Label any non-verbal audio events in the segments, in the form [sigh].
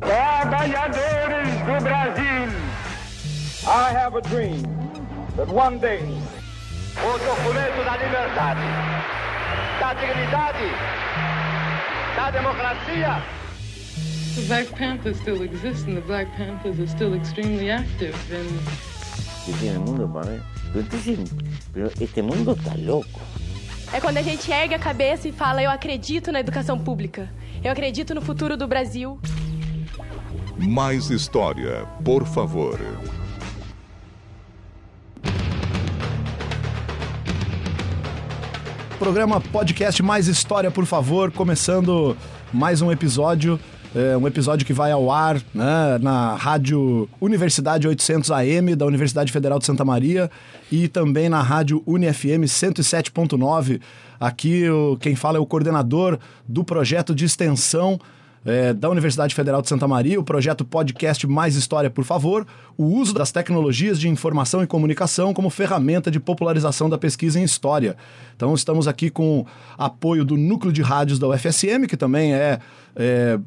Trabalhadores do Brasil, I have a dream that one day o documento da liberdade, da dignidade, da democracia. The Black Panthers still exist, and the Black Panthers are still extremely active. And tiene el mundo entonces, pero este mundo está loco. É quando a gente ergue a cabeça e fala: Eu acredito na educação pública. Eu acredito no futuro do Brasil. Mais história, por favor. Programa Podcast Mais História, por favor, começando mais um episódio. É um episódio que vai ao ar né, na Rádio Universidade 800 AM da Universidade Federal de Santa Maria e também na Rádio UniFM 107.9. Aqui o, quem fala é o coordenador do projeto de extensão é, da Universidade Federal de Santa Maria, o projeto Podcast Mais História, por favor, o uso das tecnologias de informação e comunicação como ferramenta de popularização da pesquisa em história. Então, estamos aqui com apoio do Núcleo de Rádios da UFSM, que também é, é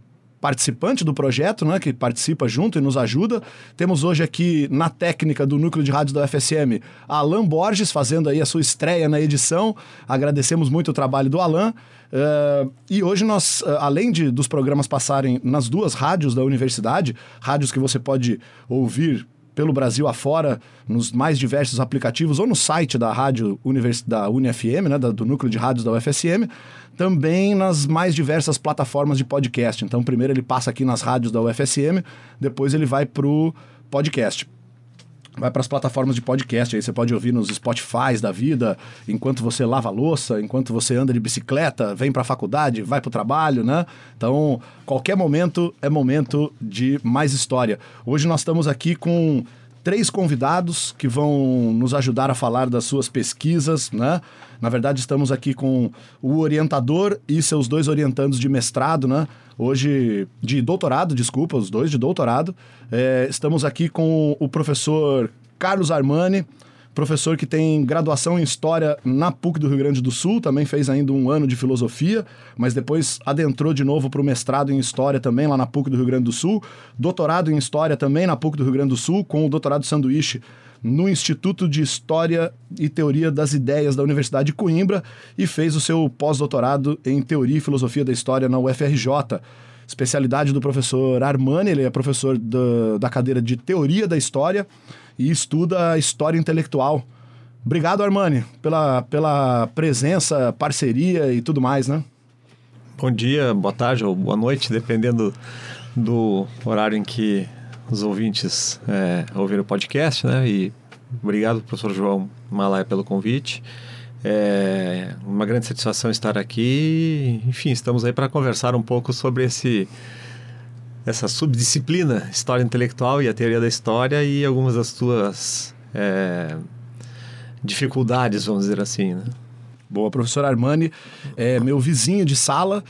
participante do projeto, né, que participa junto e nos ajuda. Temos hoje aqui na técnica do núcleo de rádio da UFSM, Alan Borges, fazendo aí a sua estreia na edição. Agradecemos muito o trabalho do Alan. Uh, e hoje nós, uh, além de, dos programas passarem nas duas rádios da universidade, rádios que você pode ouvir pelo Brasil afora, nos mais diversos aplicativos, ou no site da rádio Univers da UniFM, né, do núcleo de rádios da UFSM, também nas mais diversas plataformas de podcast. Então, primeiro ele passa aqui nas rádios da UFSM, depois ele vai para o podcast vai para as plataformas de podcast. Aí você pode ouvir nos Spotify da vida, enquanto você lava a louça, enquanto você anda de bicicleta, vem para a faculdade, vai para o trabalho, né? Então, qualquer momento é momento de mais história. Hoje nós estamos aqui com três convidados que vão nos ajudar a falar das suas pesquisas, né? Na verdade, estamos aqui com o orientador e seus dois orientandos de mestrado, né? Hoje, de doutorado, desculpa, os dois de doutorado. É, estamos aqui com o professor Carlos Armani, professor que tem graduação em História na PUC do Rio Grande do Sul, também fez ainda um ano de Filosofia, mas depois adentrou de novo para o mestrado em História também lá na PUC do Rio Grande do Sul, doutorado em História também na PUC do Rio Grande do Sul, com o doutorado sanduíche no Instituto de História e Teoria das Ideias da Universidade de Coimbra e fez o seu pós-doutorado em Teoria e Filosofia da História na UFRJ especialidade do professor Armani, ele é professor da, da cadeira de Teoria da História e estuda História Intelectual. Obrigado, Armani, pela, pela presença, parceria e tudo mais, né? Bom dia, boa tarde ou boa noite, dependendo do horário em que os ouvintes é, ouviram o podcast, né? E obrigado, professor João Malaya, pelo convite. É uma grande satisfação estar aqui. Enfim, estamos aí para conversar um pouco sobre esse essa subdisciplina história intelectual e a teoria da história e algumas das suas é, dificuldades, vamos dizer assim. Né? Boa, professor Armani é meu vizinho de sala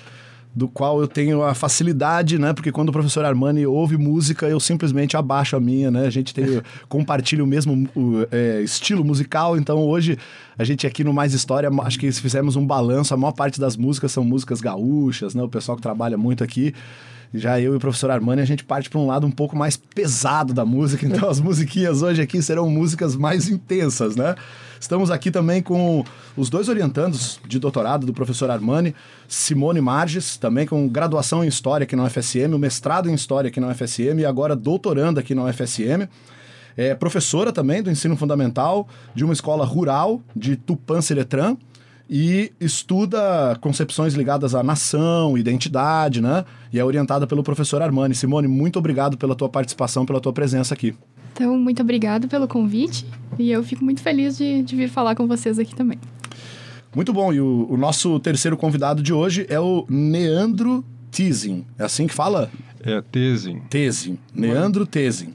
do qual eu tenho a facilidade, né? Porque quando o professor Armani ouve música, eu simplesmente abaixo a minha, né? A gente tem, [laughs] compartilha o mesmo o, é, estilo musical, então hoje a gente aqui no Mais História, acho que se fizermos um balanço, a maior parte das músicas são músicas gaúchas, né? O pessoal que trabalha muito aqui. Já eu e o professor Armani, a gente parte para um lado um pouco mais pesado da música, [laughs] então as musiquinhas hoje aqui serão músicas mais intensas, né? Estamos aqui também com os dois orientandos de doutorado do professor Armani, Simone Marges, também com graduação em História aqui na UFSM, o mestrado em História aqui na UFSM e agora doutoranda aqui na UFSM. É professora também do ensino fundamental de uma escola rural de Tupã-Seretran e estuda concepções ligadas à nação, identidade, né? E é orientada pelo professor Armani. Simone, muito obrigado pela tua participação, pela tua presença aqui. Então, muito obrigado pelo convite e eu fico muito feliz de, de vir falar com vocês aqui também. Muito bom. E o, o nosso terceiro convidado de hoje é o Neandro Tizin. É assim que fala? É, Tezin. Tezin. Neandro Tezin.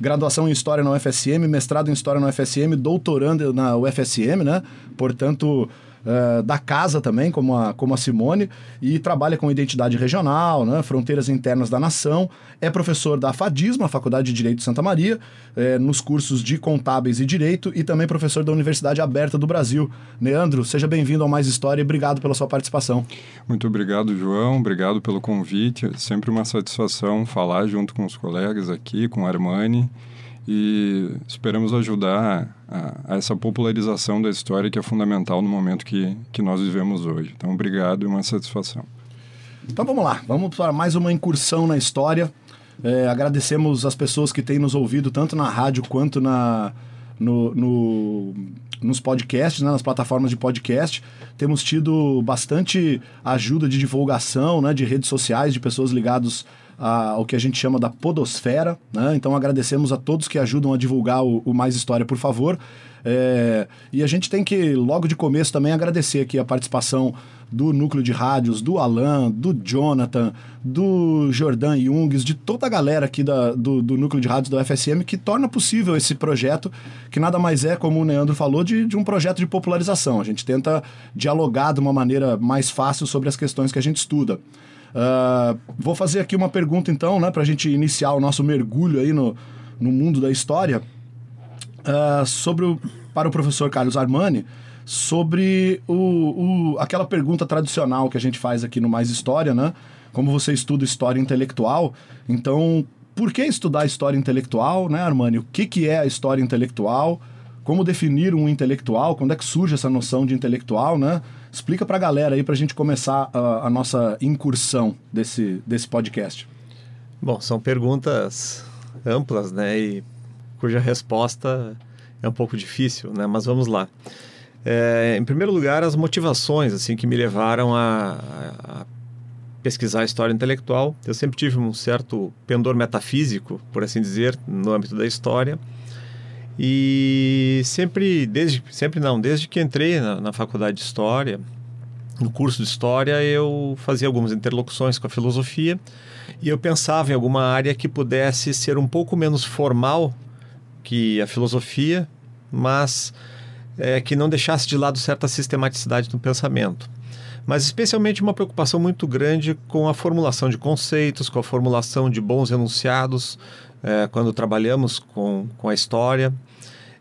Graduação em História na UFSM, mestrado em História na UFSM, doutorando na UFSM, né? Portanto, uh, da casa também, como a, como a Simone, e trabalha com identidade regional, né, fronteiras internas da nação. É professor da FADISMA, Faculdade de Direito de Santa Maria, é, nos cursos de Contábeis e Direito, e também professor da Universidade Aberta do Brasil. Leandro, seja bem-vindo ao Mais História e obrigado pela sua participação. Muito obrigado, João. Obrigado pelo convite. É sempre uma satisfação falar junto com os colegas aqui, com a Armani e esperamos ajudar a, a, essa popularização da história que é fundamental no momento que, que nós vivemos hoje. Então, obrigado e uma satisfação. Então vamos lá, vamos para mais uma incursão na história. É, agradecemos as pessoas que têm nos ouvido tanto na rádio quanto na, no, no, nos podcasts, né, nas plataformas de podcast. Temos tido bastante ajuda de divulgação, né, de redes sociais, de pessoas ligadas ao que a gente chama da podosfera. Né? Então agradecemos a todos que ajudam a divulgar o, o Mais História, por favor. É, e a gente tem que, logo de começo, também agradecer aqui a participação do núcleo de rádios, do Alan, do Jonathan, do Jordan Jungs, de toda a galera aqui da, do, do núcleo de rádios do FSM que torna possível esse projeto, que nada mais é, como o Neandro falou, de, de um projeto de popularização. A gente tenta dialogar de uma maneira mais fácil sobre as questões que a gente estuda. Uh, vou fazer aqui uma pergunta, então, né, para a gente iniciar o nosso mergulho aí no, no mundo da história, uh, sobre o, para o professor Carlos Armani, sobre o, o, aquela pergunta tradicional que a gente faz aqui no Mais História, né? Como você estuda história intelectual, então, por que estudar história intelectual, né, Armani? O que, que é a história intelectual? Como definir um intelectual? Quando é que surge essa noção de intelectual, né? Explica para a galera aí para a gente começar a, a, nossa incursão desse, desse podcast. Bom, são perguntas amplas, né? E cuja resposta é um pouco difícil, né? Mas vamos lá. É, em primeiro lugar, as motivações assim que me levaram a, a, pesquisar a história intelectual. Eu sempre tive um certo pendor metafísico, por assim dizer, no âmbito da história. E sempre, desde, sempre não, desde que entrei na, na faculdade de História, no curso de História, eu fazia algumas interlocuções com a filosofia e eu pensava em alguma área que pudesse ser um pouco menos formal que a filosofia, mas é, que não deixasse de lado certa sistematicidade no pensamento. Mas especialmente uma preocupação muito grande com a formulação de conceitos, com a formulação de bons enunciados, é, quando trabalhamos com, com a história.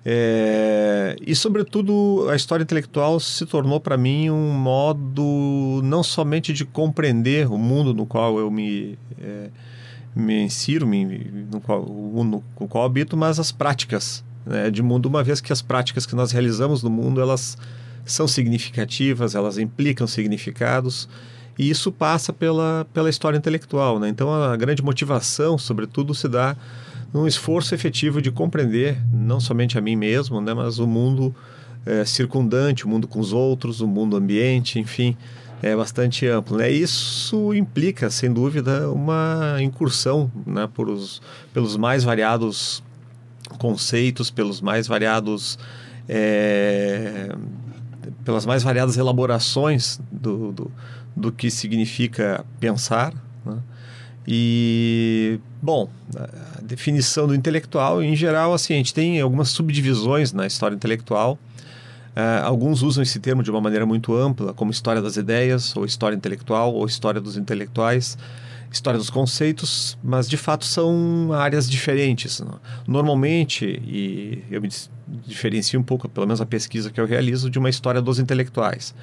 É, e, sobretudo, a história intelectual se tornou para mim um modo não somente de compreender o mundo no qual eu me, é, me insiro, me, no, qual, o mundo no qual habito, mas as práticas né, de mundo, uma vez que as práticas que nós realizamos no mundo elas são significativas, elas implicam significados. E isso passa pela, pela história intelectual. Né? Então, a grande motivação, sobretudo, se dá num esforço efetivo de compreender não somente a mim mesmo, né, mas o mundo é, circundante, o mundo com os outros, o mundo ambiente, enfim, é bastante amplo. Né? Isso implica, sem dúvida, uma incursão né, por os, pelos mais variados conceitos, pelos mais variados. É, pelas mais variadas elaborações do, do, do que significa pensar. Né? E, bom, definição do intelectual, em geral, assim, a gente tem algumas subdivisões na história intelectual. Uh, alguns usam esse termo de uma maneira muito ampla, como história das ideias, ou história intelectual, ou história dos intelectuais, história dos conceitos, mas de fato são áreas diferentes. Normalmente, e eu me diferencio um pouco, pelo menos a pesquisa que eu realizo, de uma história dos intelectuais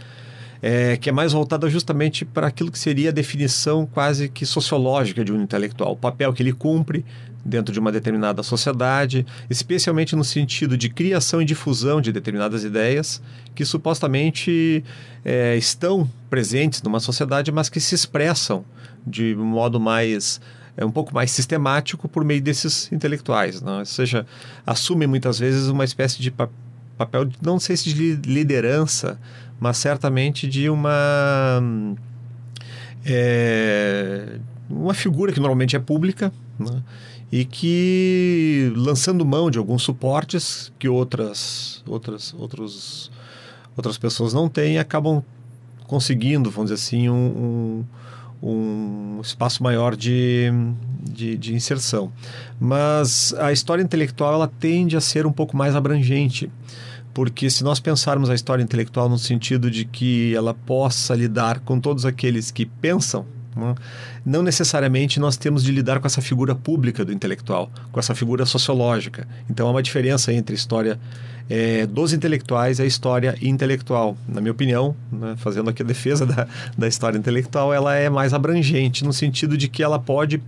é, que é mais voltada justamente para aquilo que seria a definição quase que sociológica de um intelectual, o papel que ele cumpre dentro de uma determinada sociedade, especialmente no sentido de criação e difusão de determinadas ideias que supostamente é, estão presentes numa sociedade, mas que se expressam de modo mais é um pouco mais sistemático por meio desses intelectuais, não? ou seja, assumem muitas vezes uma espécie de papel, não sei se de liderança, mas certamente de uma é, uma figura que normalmente é pública né? E que lançando mão de alguns suportes que outras outras outros, outras pessoas não têm acabam conseguindo vamos dizer assim um, um, um espaço maior de, de, de, inserção. Mas a história intelectual ela tende a ser um pouco mais abrangente porque se nós pensarmos a história intelectual no sentido de que ela possa lidar com todos aqueles que pensam, não necessariamente nós temos de lidar com essa figura pública do intelectual, com essa figura sociológica. Então há uma diferença entre a história é, dos intelectuais e a história intelectual. Na minha opinião, né, fazendo aqui a defesa da, da história intelectual, ela é mais abrangente no sentido de que ela pode,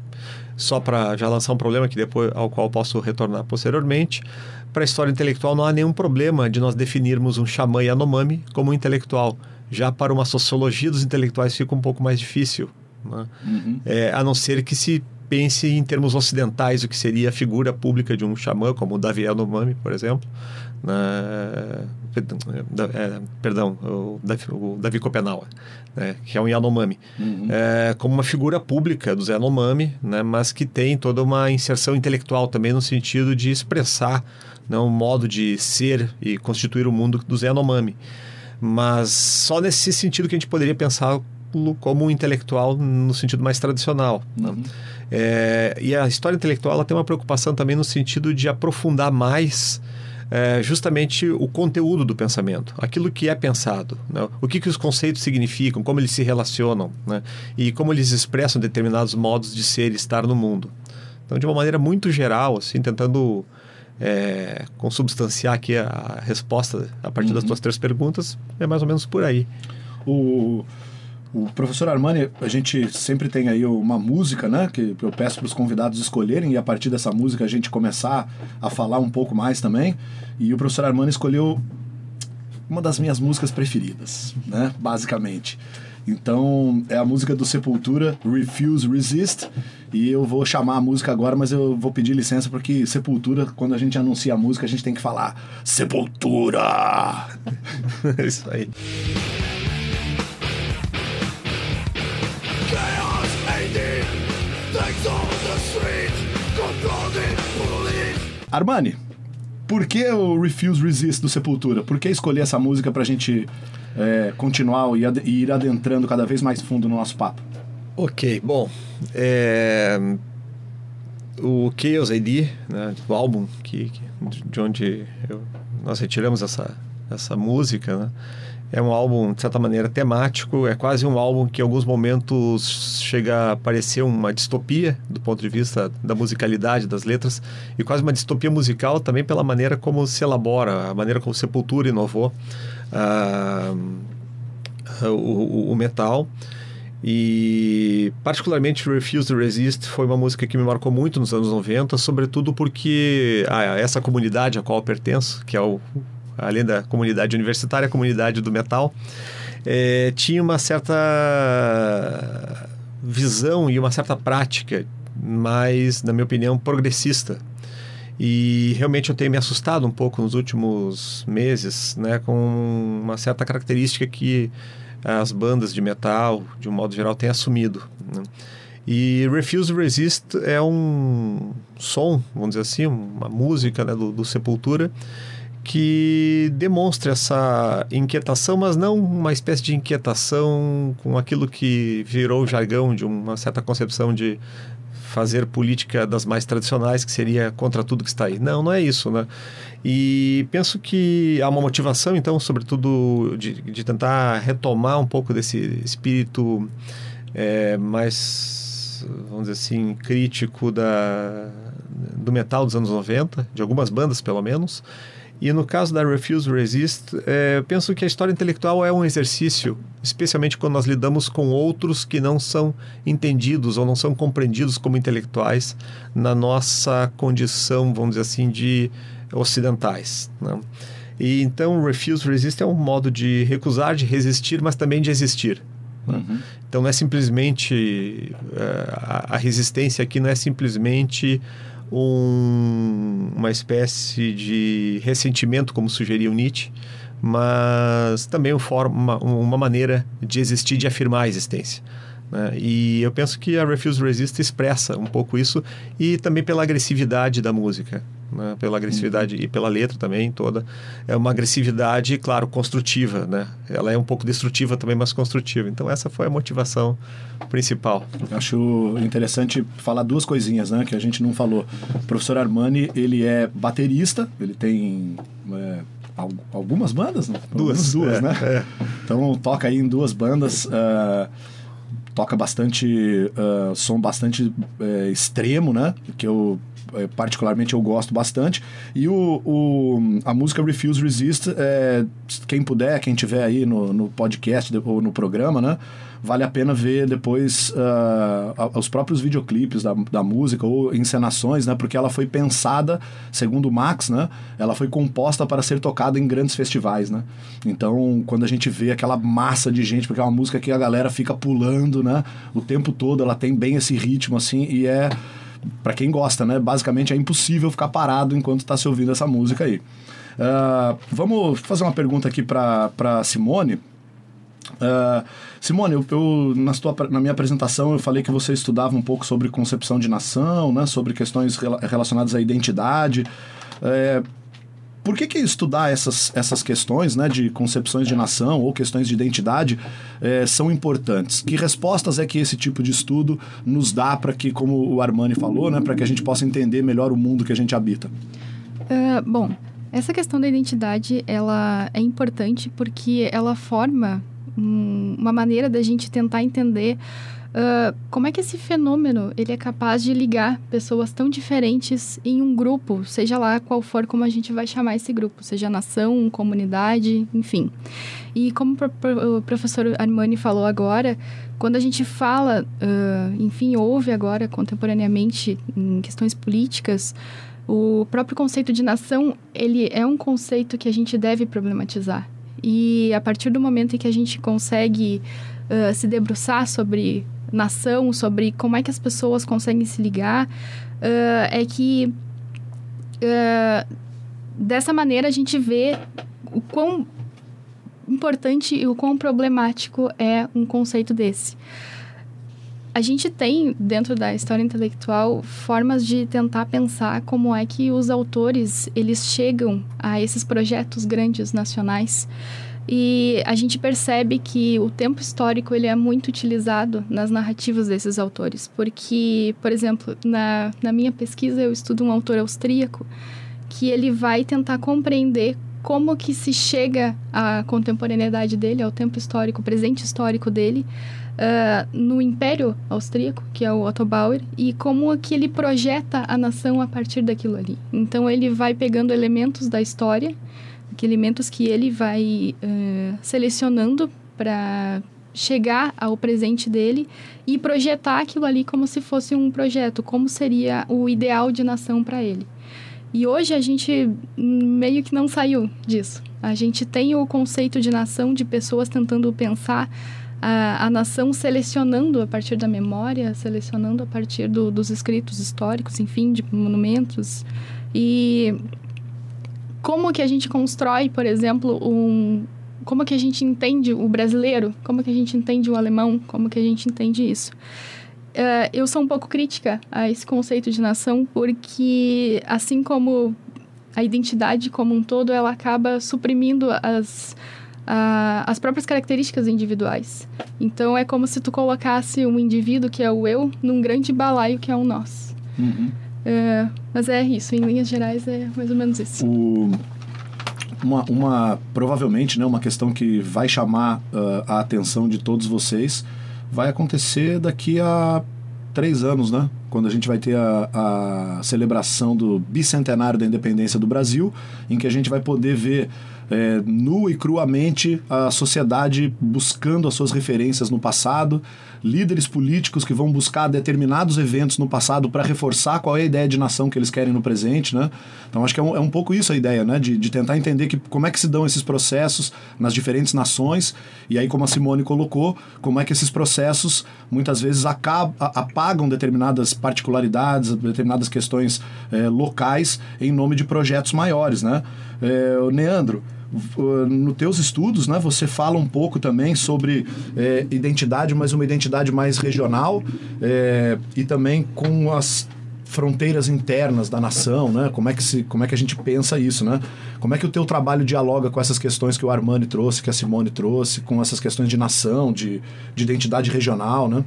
só para já lançar um problema que depois ao qual posso retornar posteriormente, para a história intelectual não há nenhum problema de nós definirmos um xamã Yanomami como um intelectual. Já para uma sociologia dos intelectuais fica um pouco mais difícil. Né? Uhum. É, a não ser que se pense em termos ocidentais o que seria a figura pública de um xamã, como o Davi Yanomami, por exemplo. Né? É, perdão, o Davi, o Davi né? que é um Yanomami. Uhum. É, como uma figura pública dos Yanomami, né? mas que tem toda uma inserção intelectual também no sentido de expressar né, um modo de ser e constituir o mundo do Yanomami. Mas só nesse sentido que a gente poderia pensar como um intelectual no sentido mais tradicional. Né? Uhum. É, e a história intelectual ela tem uma preocupação também no sentido de aprofundar mais é, justamente o conteúdo do pensamento, aquilo que é pensado, né? o que, que os conceitos significam, como eles se relacionam né? e como eles expressam determinados modos de ser e estar no mundo. Então, de uma maneira muito geral, assim, tentando é, consubstanciar aqui a, a resposta a partir uhum. das tuas três perguntas, é mais ou menos por aí. O, o professor Armani, a gente sempre tem aí uma música, né? Que eu peço para os convidados escolherem e a partir dessa música a gente começar a falar um pouco mais também. E o professor Armani escolheu uma das minhas músicas preferidas, né? Basicamente. Então, é a música do Sepultura, Refuse Resist. E eu vou chamar a música agora, mas eu vou pedir licença porque Sepultura, quando a gente anuncia a música, a gente tem que falar Sepultura! [laughs] É isso aí. Armani, por que o Refuse Resist do Sepultura? Por que escolher essa música pra gente é, continuar e, ad e ir adentrando cada vez mais fundo no nosso papo? Ok, bom. É... O Chaos AD, né, o álbum que, que de onde eu, nós retiramos essa, essa música, né, é um álbum, de certa maneira, temático. É quase um álbum que, em alguns momentos, chega a parecer uma distopia do ponto de vista da musicalidade das letras e quase uma distopia musical também pela maneira como se elabora, a maneira como Sepultura inovou uh, o, o, o metal. E particularmente Refuse to Resist foi uma música que me marcou muito nos anos 90, sobretudo porque ah, essa comunidade a qual eu pertenço, que é o além da comunidade universitária, a comunidade do metal, é, tinha uma certa visão e uma certa prática mais, na minha opinião, progressista. E realmente eu tenho me assustado um pouco nos últimos meses, né, com uma certa característica que as bandas de metal, de um modo geral, têm assumido. Né? E Refuse Resist é um som, vamos dizer assim, uma música né, do, do Sepultura, que demonstra essa inquietação, mas não uma espécie de inquietação com aquilo que virou o jargão de uma certa concepção de fazer política das mais tradicionais, que seria contra tudo que está aí. Não, não é isso, né? E penso que há uma motivação, então, sobretudo, de, de tentar retomar um pouco desse espírito é, mais, vamos dizer assim, crítico da, do metal dos anos 90, de algumas bandas, pelo menos, e no caso da Refuse Resist, é, eu penso que a história intelectual é um exercício, especialmente quando nós lidamos com outros que não são entendidos ou não são compreendidos como intelectuais na nossa condição, vamos dizer assim, de ocidentais. Né? E então, Refuse Resist é um modo de recusar, de resistir, mas também de existir. Né? Uhum. Então, não é simplesmente. É, a, a resistência aqui não é simplesmente um, uma espécie de ressentimento, como sugeria o Nietzsche, mas também uma, uma maneira de existir, de afirmar a existência. Né? E eu penso que a Refuse Resist expressa um pouco isso e também pela agressividade da música né? pela agressividade uhum. e pela letra também toda. É uma agressividade, claro, construtiva, né? Ela é um pouco destrutiva também, mas construtiva. Então essa foi a motivação principal. Acho interessante falar duas coisinhas, né? Que a gente não falou. O professor Armani, ele é baterista, ele tem... É, al- algumas bandas, né? Duas, duas, é, né? é. Então toca aí em duas bandas. ah, toca bastante ah, som bastante eh, extremo, né? Que eu particularmente eu gosto bastante. E o, o- a música Refuse Resist, eh, quem puder, quem tiver aí no, no podcast ou no programa, né? Vale a pena ver depois a- os próprios videoclipes da, da música ou encenações, né? Porque ela foi pensada, segundo o Max, né? Ela foi composta para ser tocada em grandes festivais, né? Então, quando a gente vê aquela massa de gente, porque é uma música que a galera fica pulando, né? O tempo todo, ela tem bem esse ritmo, assim, e é... Pra quem gosta, né? Basicamente é impossível ficar parado enquanto tá se ouvindo essa música aí. Ah, vamos fazer uma pergunta aqui pra Simone. Ah, Simone, eu, eu- na, sua, na minha apresentação eu falei que você estudava um pouco sobre concepção de nação, né, sobre questões rela- relacionadas à identidade. É, por que, que estudar essas, essas questões né, de concepções de nação ou questões de identidade é, são importantes? Que respostas é que esse tipo de estudo nos dá para que, como o Armani falou, né, para que a gente possa entender melhor o mundo que a gente habita? Ah, bom, essa questão da identidade, ela é importante porque ela forma um- uma maneira da gente tentar entender ah, como é que esse fenômeno ele é capaz de ligar pessoas tão diferentes em um grupo, seja lá qual for como a gente vai chamar esse grupo, seja nação, comunidade, enfim. E como o pro- pro- o professor Armani falou agora, quando a gente fala, ah, enfim, ouve agora contemporaneamente em questões políticas, o próprio conceito de nação, ele é um conceito que a gente deve problematizar. E a partir do momento em que a gente consegue se debruçar sobre nação, sobre como é que as pessoas conseguem se ligar, ah, é que ah, dessa maneira a gente vê o quão importante e o quão problemático é um conceito desse. A gente tem, dentro da história intelectual, formas de tentar pensar como é que os autores, eles chegam a esses projetos grandes nacionais. E a gente percebe que o tempo histórico ele é muito utilizado nas narrativas desses autores. Porque, por exemplo, na, na minha pesquisa eu estudo um autor austríaco que ele vai tentar compreender como que se chega à contemporaneidade dele, ao tempo histórico, presente histórico dele, ah, no Império Austríaco, que é o Otto Bauer, e como que ele projeta a nação a partir daquilo ali. Então ele vai pegando elementos da história, que elementos que ele vai ah, selecionando para chegar ao presente dele e projetar aquilo ali como se fosse um projeto, como seria o ideal de nação para ele. E hoje a gente meio que não saiu disso. A gente tem o conceito de nação, de pessoas tentando pensar a, a nação selecionando a partir da memória, selecionando a partir do, dos escritos históricos, enfim, de monumentos. E como que a gente constrói, por exemplo, um. Como que a gente entende o brasileiro? Como que a gente entende o alemão? Como que a gente entende isso? Eh, eu sou um pouco crítica a esse conceito de nação, porque assim como a identidade como um todo, ela acaba suprimindo as, a- as próprias características individuais. Então é como se tu colocasse um indivíduo que é o eu num grande balaio que é o nós. Eh, mas é isso, em linhas gerais é mais ou menos isso. O- uma, uma- provavelmente né, uma questão que vai chamar ah, a atenção de todos vocês vai acontecer daqui a três anos, né? Quando a gente vai ter a, a celebração do bicentenário da independência do Brasil, em que a gente vai poder ver é, nu e cruamente a sociedade buscando as suas referências no passado, líderes políticos que vão buscar determinados eventos no passado para reforçar qual é a ideia de nação que eles querem no presente, né? Então acho que é um, é um pouco isso a ideia, né? De, de tentar entender que, como é que se dão esses processos nas diferentes nações e aí como a Simone colocou, como é que esses processos muitas vezes acabam, apagam determinadas particularidades, determinadas questões eh, locais em nome de projetos maiores, né? O Neandro, nos teus estudos, né, você fala um pouco também sobre eh, identidade, mas uma identidade mais regional eh, e também com as fronteiras internas da nação, né? Como é que se, como é que a gente pensa isso, né? Como é que o teu trabalho dialoga com essas questões que o Armani trouxe, que a Simone trouxe, com essas questões de nação, de, de identidade regional, né?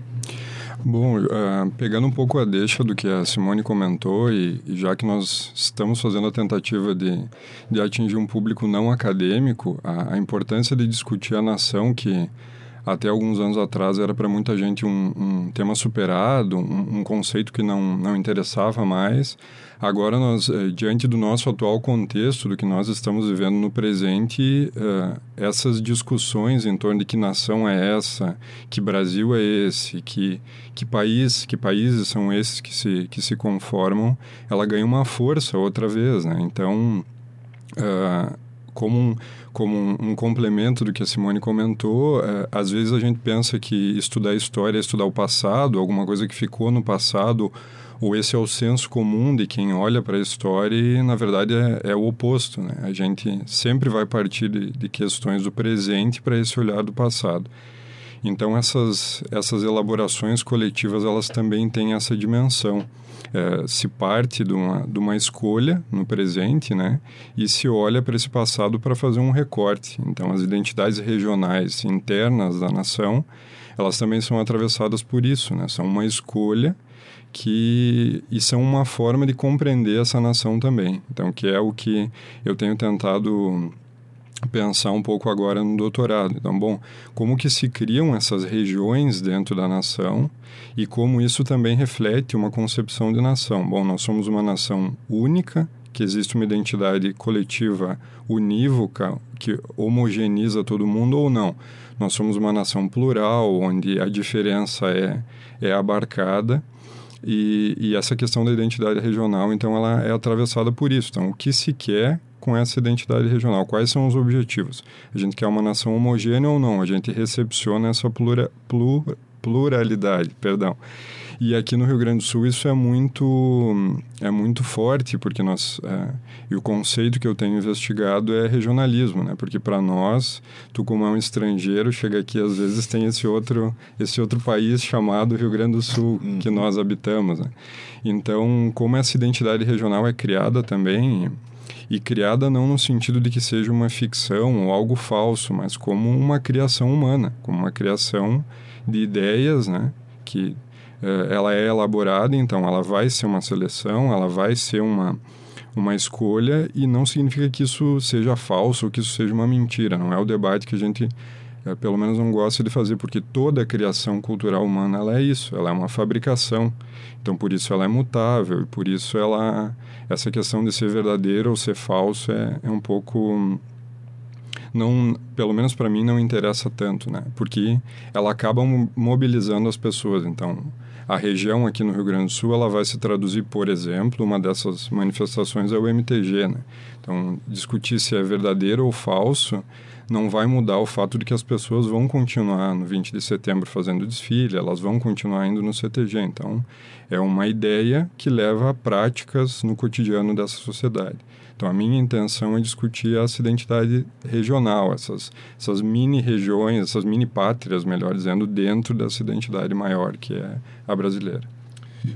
Bom, uh, pegando um pouco a deixa do que a Simone comentou, e, e, já que nós estamos fazendo a tentativa de, de atingir um público não acadêmico, a, a importância de discutir a nação que até alguns anos atrás era para muita gente um, um tema superado, um, um, conceito que não, não interessava mais. Agora, nós, eh, diante do nosso atual contexto, do que nós estamos vivendo no presente, uh, essas discussões em torno de que nação é essa, que Brasil é esse, que, que país, que países são esses que se, que se conformam, ela ganha uma força outra vez, né? Então, uh, como um, como um, um, complemento do que a Simone comentou, é, às vezes a gente pensa que estudar história é estudar o passado, alguma coisa que ficou no passado, ou esse é o senso comum de quem olha para a história e, na verdade, é, é, o oposto. Né? A gente sempre vai partir de, de questões do presente para esse olhar do passado. Então, essas, essas elaborações coletivas, elas também têm essa dimensão é, se parte de uma, de uma escolha no presente, né? E se olha para esse passado para fazer um recorte. Então, as identidades regionais internas da nação, elas também são atravessadas por isso, né? São uma escolha que e são uma forma de compreender essa nação também. Então, que é o que eu tenho tentado pensar um pouco agora no doutorado. Então, bom, como que se criam essas regiões dentro da nação e como isso também reflete uma concepção de nação. Bom, nós somos uma nação única, que existe uma identidade coletiva unívoca que homogeneiza todo mundo ou não. Nós somos uma nação plural, onde a diferença é, é abarcada. E, e essa questão da identidade regional, então, ela é atravessada por isso. Então, o que se quer com essa identidade regional? Quais são os objetivos? A gente quer uma nação homogênea ou não? A gente recepciona essa plura, plur, pluralidade, perdão. E aqui no Rio Grande do Sul isso é muito é muito forte porque nós é, e o conceito que eu tenho investigado é regionalismo, né? Porque para nós, tu como é um estrangeiro chega aqui às vezes tem esse outro esse outro país chamado Rio Grande do Sul uhum. que nós habitamos. Né? Então, como essa identidade regional é criada também e criada não no sentido de que seja uma ficção ou algo falso, mas como uma criação humana, como uma criação de ideias, né? Que uh, ela é elaborada, então ela vai ser uma seleção, ela vai ser uma uma escolha e não significa que isso seja falso ou que isso seja uma mentira. Não é o debate que a gente é, pelo menos não gosta de fazer, porque toda a criação cultural humana ela é isso, ela é uma fabricação. Então, por isso ela é mutável e por isso ela essa questão de ser verdadeiro ou ser falso é, é um pouco não, pelo menos para mim não interessa tanto, né? Porque ela acaba mobilizando as pessoas. Então, a região aqui no Rio Grande do Sul, ela vai se traduzir, por exemplo, uma dessas manifestações é o MTG, né? Então, discutir se é verdadeiro ou falso não vai mudar o fato de que as pessoas vão continuar no 20 de setembro fazendo desfile, elas vão continuar indo no CTG. Então, é uma ideia que leva a práticas no cotidiano dessa sociedade. Então, a minha intenção é discutir essa identidade regional, essas, essas mini-regiões, essas mini-pátrias, melhor dizendo, dentro dessa identidade maior que é a brasileira.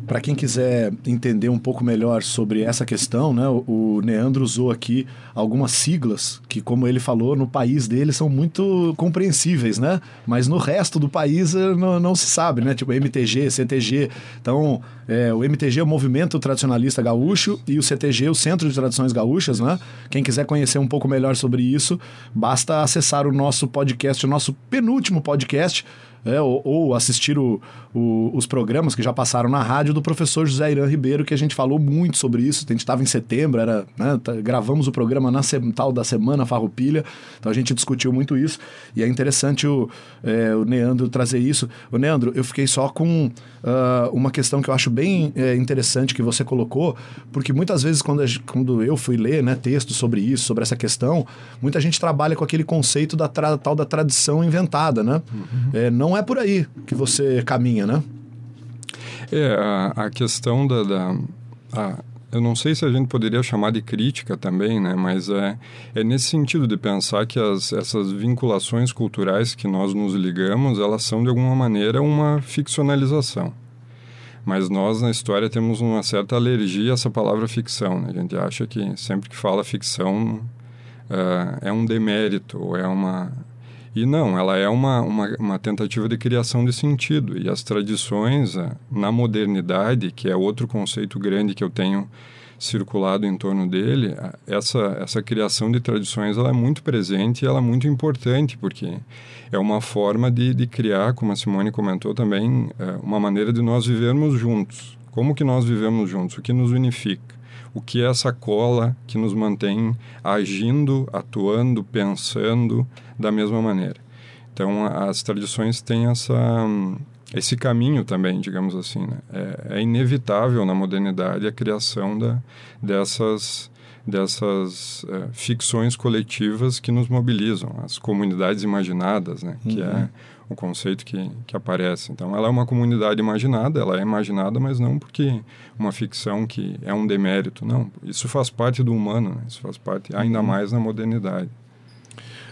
Para quem quiser entender um pouco melhor sobre essa questão, né, o Neandro usou aqui algumas siglas que, como ele falou, no país dele são muito compreensíveis, né? Mas no resto do país eh, não, não se sabe, né? Tipo MTG, CTG. Então, é, o MTG é o Movimento Tradicionalista Gaúcho e o CTG, o Centro de Tradições Gaúchas, né? Quem quiser conhecer um pouco melhor sobre isso, basta acessar o nosso podcast, o nosso penúltimo podcast, é, ou, ou, assistir o, o, os programas que já passaram na rádio do professor José Irã Ribeiro, que a gente falou muito sobre isso. A gente estava em setembro, era, né, tá, gravamos o programa na tal da Semana Farroupilha, então a gente discutiu muito isso. E é interessante o, é, o Neandro trazer isso. O Neandro, eu fiquei só com uh, uma questão que eu acho bem é, interessante que você colocou, porque muitas vezes quando, a, quando eu fui ler né, textos sobre isso, sobre essa questão, muita gente trabalha com aquele conceito da tal da tradição inventada, né? Uhum. É, não é por aí que você caminha, né? É, a, a questão da. da a, eu não sei se a gente poderia chamar de crítica também, né? Mas é, é nesse sentido de pensar que as, essas vinculações culturais que nós nos ligamos, elas são de alguma maneira uma ficcionalização. Mas nós na história temos uma certa alergia a essa palavra ficção. Né? A gente acha que sempre que fala ficção uh, é um demérito, é uma E não, ela é uma, uma, uma, tentativa de criação de sentido. E as tradições, eh, na modernidade, que é outro conceito grande que eu tenho circulado em torno dele, eh, essa, essa criação de tradições ela é muito presente e ela é muito importante, porque é uma forma de, de criar, como a Simone comentou também, eh, uma maneira de nós vivermos juntos. Como que nós vivemos juntos? O que nos unifica? O que é essa cola que nos mantém agindo, atuando, pensando da mesma maneira. Então, as tradições têm essa, esse caminho também, digamos assim. Né? É, é, inevitável na modernidade a criação da, dessas, dessas é, ficções coletivas que nos mobilizam, as comunidades imaginadas, né? Uhum. que é uhum o conceito que, que aparece. Então, ela é uma comunidade imaginada, ela é imaginada, mas não porque uma ficção que é um demérito, não. Isso faz parte do humano, né? isso faz parte ainda uhum. mais na modernidade.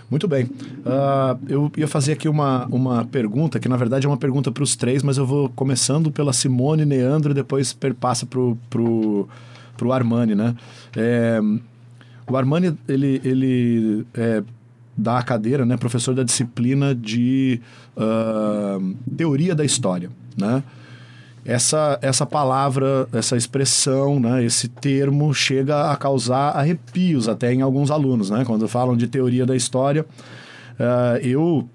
Muito bem. Uh, eu ia fazer aqui uma, uma pergunta, que na verdade é uma pergunta para os três, mas eu vou começando pela Simone, Neandro, e depois perpassa para o pro, pro Armani, né? É, o Armani, ele, ele é, da cadeira, né, professor da disciplina de uh, teoria da história, né? Essa, essa palavra, essa expressão, né, esse termo chega a causar arrepios até em alguns alunos, né? Quando falam de teoria da história, uh, eu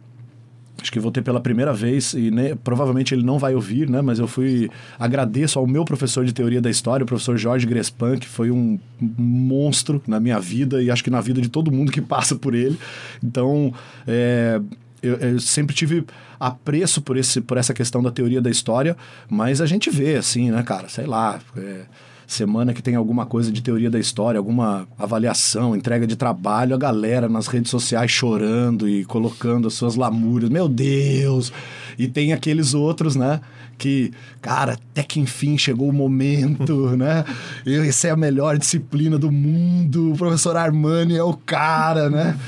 acho que vou ter pela primeira vez e né, provavelmente ele não vai ouvir, né? Mas eu fui agradeço ao meu professor de teoria da história, o professor Jorge Grespan, que foi um monstro na minha vida e acho que na vida de todo mundo que [laughs] passa por ele. Então, é, eu, eu, sempre tive apreço por, esse, por essa questão da teoria da história, mas a gente vê assim, né, cara? Sei lá. É, semana que tem alguma coisa de teoria da história, alguma avaliação, entrega de trabalho, a galera nas redes sociais chorando e colocando as suas lamúrias. Meu Deus! E tem aqueles outros, né? Que, cara, até que enfim chegou o momento, [laughs] né? Essa é a melhor disciplina do mundo, o professor Armani é o cara, né?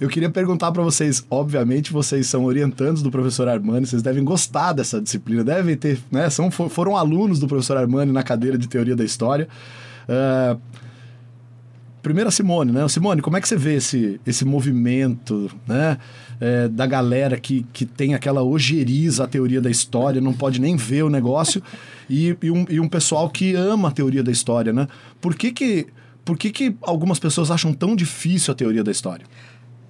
Eu queria perguntar para vocês, obviamente vocês são orientandos do professor Armani, vocês devem gostar dessa disciplina, devem ter, né? São, foram alunos do professor Armani na cadeira de teoria da história. Uh, primeiro a Simone, né? Simone, como é que você vê esse, esse movimento, né? É, da galera que, que tem aquela ojeriza a teoria da história, não pode nem ver o negócio, e, e, um, e um pessoal que ama a teoria da história, né? Por que que, por que que algumas pessoas acham tão difícil a teoria da história?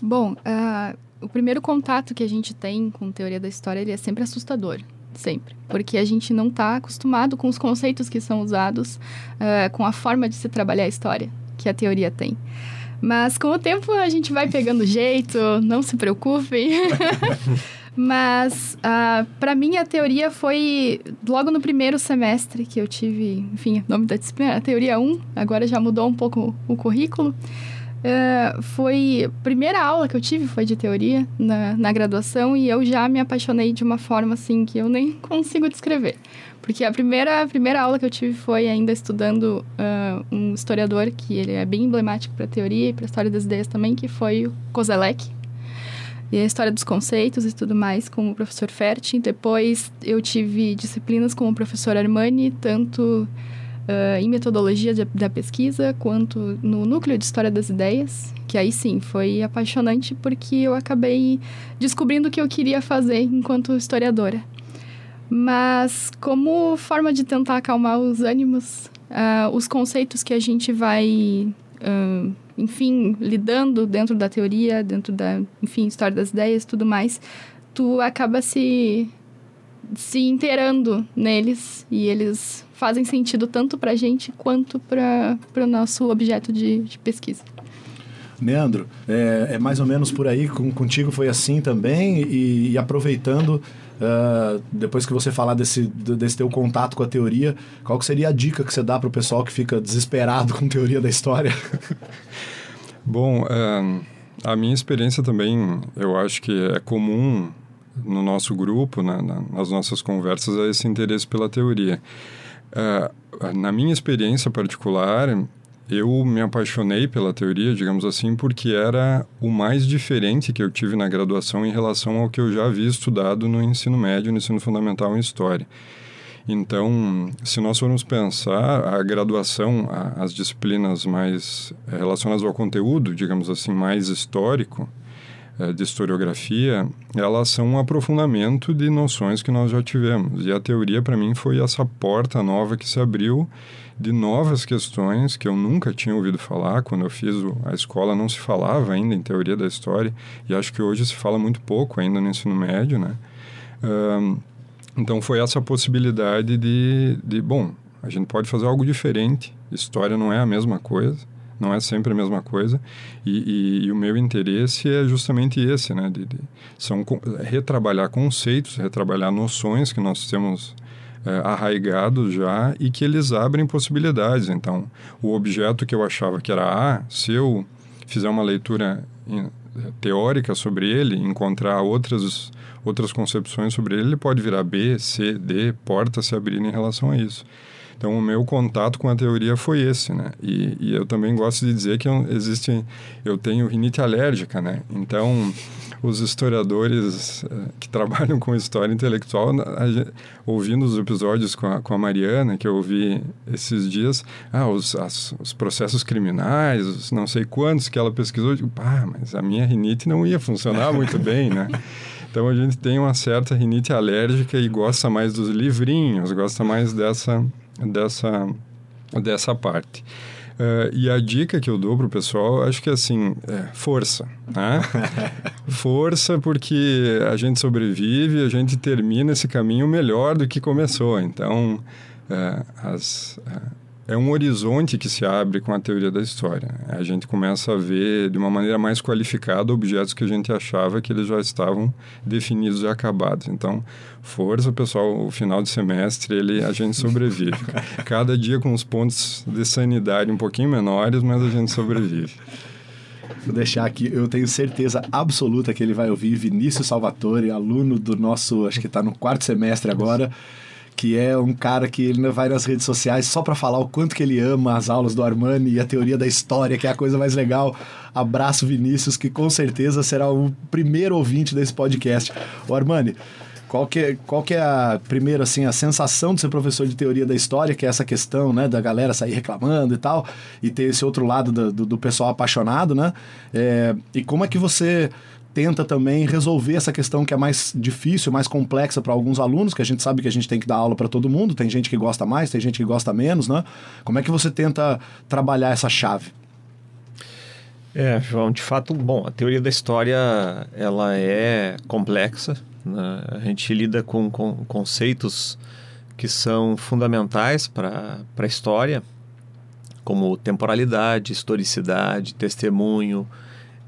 Bom, uh, o primeiro contato que a gente tem com teoria da história ele é sempre assustador. Sempre. Porque a gente não está acostumado com os conceitos que são usados, uh, com a forma de se trabalhar a história que a teoria tem. Mas com o tempo a gente vai pegando [laughs] jeito, não se preocupem. [laughs] Mas, uh, ah, para mim, a teoria foi logo no primeiro semestre que eu tive, enfim, o nome da disciplina, a teoria 1, agora já mudou um pouco o currículo. Uh, foi a primeira aula que eu tive foi de teoria na, na graduação e eu já me apaixonei de uma forma assim que eu nem [laughs] consigo descrever. Porque a primeira a primeira aula que eu tive foi ainda estudando uh, um historiador que ele é bem emblemático para teoria e para história das ideias também que foi o Kozelek e a história dos conceitos e tudo mais com o professor Fertin depois eu tive disciplinas com o professor Armani tanto uh, em metodologia de, da pesquisa, quanto no núcleo de história das ideias, que aí sim foi apaixonante porque eu acabei descobrindo o que eu queria fazer enquanto historiadora. Mas, como forma de tentar acalmar os ânimos, uh, os conceitos que a gente vai, uh, enfim, lidando dentro da teoria, dentro da, enfim, história das ideias tudo mais, tu acaba se, se inteirando neles e eles fazem sentido tanto para a gente quanto para o nosso objeto de, de pesquisa. Leandro, é, é, mais ou menos por aí, com, contigo foi assim também, e, e aproveitando, uh, depois que você falar desse, desse teu contato com a teoria, qual que seria a dica que você dá para o pessoal que fica desesperado [laughs] com teoria da história? [laughs] Bom, uh, a minha experiência também, eu acho que é comum no nosso grupo, né, nas nossas conversas, é esse interesse pela teoria. Uh, na minha experiência particular, eu me apaixonei pela teoria, digamos assim, porque era o mais diferente que eu tive na graduação em relação ao que eu já havia estudado no ensino médio, no ensino fundamental em História. Então, se nós formos pensar, a graduação, as disciplinas mais relacionadas ao conteúdo, digamos assim, mais histórico, eh, de historiografia, elas são um aprofundamento de noções que nós já tivemos. E a teoria, para mim, foi essa porta nova que se abriu de novas questões que eu nunca tinha ouvido falar. Quando eu fiz a escola, não se falava ainda em teoria da história, e acho que hoje se fala muito pouco ainda no ensino médio, né? Um, então, foi essa possibilidade de, de, bom, a gente pode fazer algo diferente, história não é a mesma coisa, não é sempre a mesma coisa. E, e, e o meu interesse é justamente esse né? De, de, são retrabalhar conceitos retrabalhar noções que nós temos é, arraigados já e que eles abrem possibilidades. Então o objeto que eu achava que era A se eu fizer uma leitura teórica sobre ele encontrar outras outras concepções sobre ele ele pode virar B C D portas se abrirem em relação a isso então, o meu contato com a teoria foi esse, né? E, e eu também gosto de dizer que eu, existe... Eu tenho rinite alérgica, né? Então, os historiadores uh, que [laughs] trabalham com história intelectual, gente, ouvindo os episódios com a, com a Mariana, que eu ouvi esses dias, ah, os, as, os processos criminais, os não sei quantos que ela pesquisou, eu digo, pá, mas a minha rinite não ia funcionar muito [laughs] bem, né? Então a gente tem uma certa rinite alérgica e gosta mais dos livrinhos, gosta mais dessa dessa, dessa parte. Uh, e a dica que eu dou para o pessoal, acho que é assim, é força. Né? [laughs] força porque a gente sobrevive, a gente termina esse caminho melhor do que começou. Então, uh, as, uh, é um horizonte que se abre com a teoria da história. A gente começa a ver de uma maneira mais qualificada objetos que a gente achava que eles já estavam definidos e acabados. Então, força, pessoal, o final de semestre ele a gente sobrevive. [laughs] Cada dia com os pontos de sanidade um pouquinho menores, mas a gente sobrevive. Vou deixar aqui, eu tenho certeza absoluta que ele vai ouvir Vinícius Salvatore, aluno do nosso, acho que está no quarto semestre agora que é um cara que ele vai nas redes sociais só para falar o quanto que ele ama as aulas do Armani e a teoria da história, que é a coisa mais legal. Abraço Vinícius, que com certeza será o primeiro ouvinte desse podcast. O Armani, qual que, é, qual que é a primeira assim a sensação de ser professor de teoria da história que é essa questão né da galera sair reclamando e tal e ter esse outro lado do, do, do pessoal apaixonado né é, e como é que você tenta também resolver essa questão que é mais difícil, mais complexa para alguns alunos, que a gente sabe que a gente tem que dar aula para todo mundo, tem gente que gosta mais, tem gente que gosta menos, né? Como é que você tenta trabalhar essa chave? É, João, de fato, bom, a teoria da história ela é complexa, né? a gente lida com, com conceitos que são fundamentais para a história, como temporalidade, historicidade, testemunho,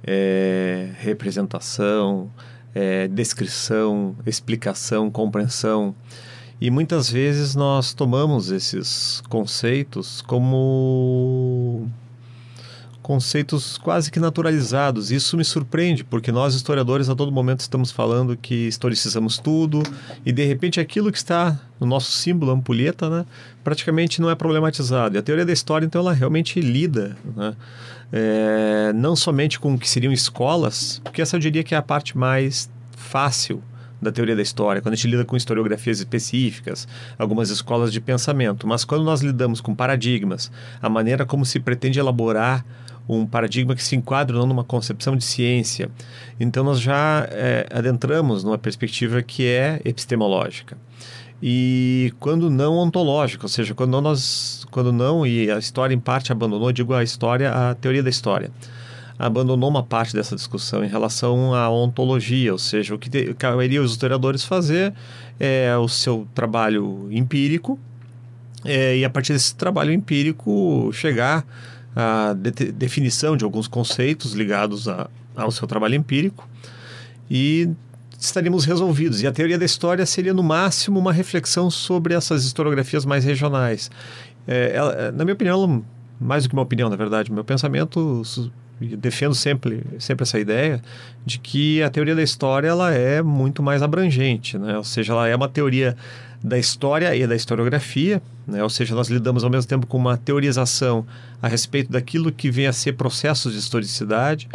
é, representação, é, descrição, explicação, compreensão. E muitas vezes nós tomamos esses conceitos como conceitos quase que naturalizados. Isso me surpreende, porque nós historiadores a todo momento estamos falando que historicizamos tudo e de repente aquilo que está no nosso símbolo, ampulheta, né, praticamente não é problematizado. E a teoria da história, então, ela realmente lida, né, é, não somente com o que seriam escolas, porque essa eu diria que é a parte mais fácil da teoria da história, quando a gente lida com historiografias específicas, algumas escolas de pensamento, mas quando nós lidamos com paradigmas, a maneira como se pretende elaborar um paradigma que se enquadra não numa concepção de ciência, então nós já é, adentramos numa perspectiva que é epistemológica. E quando não ontológica, ou seja, quando não nós, quando não e a história em parte abandonou, digo a história, a teoria da história abandonou uma parte dessa discussão em relação à ontologia, ou seja, o que caberia os historiadores fazer é o seu trabalho empírico é, e a partir desse trabalho empírico chegar à de definição de alguns conceitos ligados a, ao seu trabalho empírico e estaríamos resolvidos. E a teoria da história seria, no máximo, uma reflexão sobre essas historiografias mais regionais. É, ela, na minha opinião, mais do que uma opinião, na verdade, meu pensamento defendo sempre, sempre essa ideia de que a teoria da história ela é muito mais abrangente, né? ou seja, ela é uma teoria da história e da historiografia, né? ou seja, nós lidamos ao mesmo tempo com uma teorização a respeito daquilo que vem a ser processos de historicidade,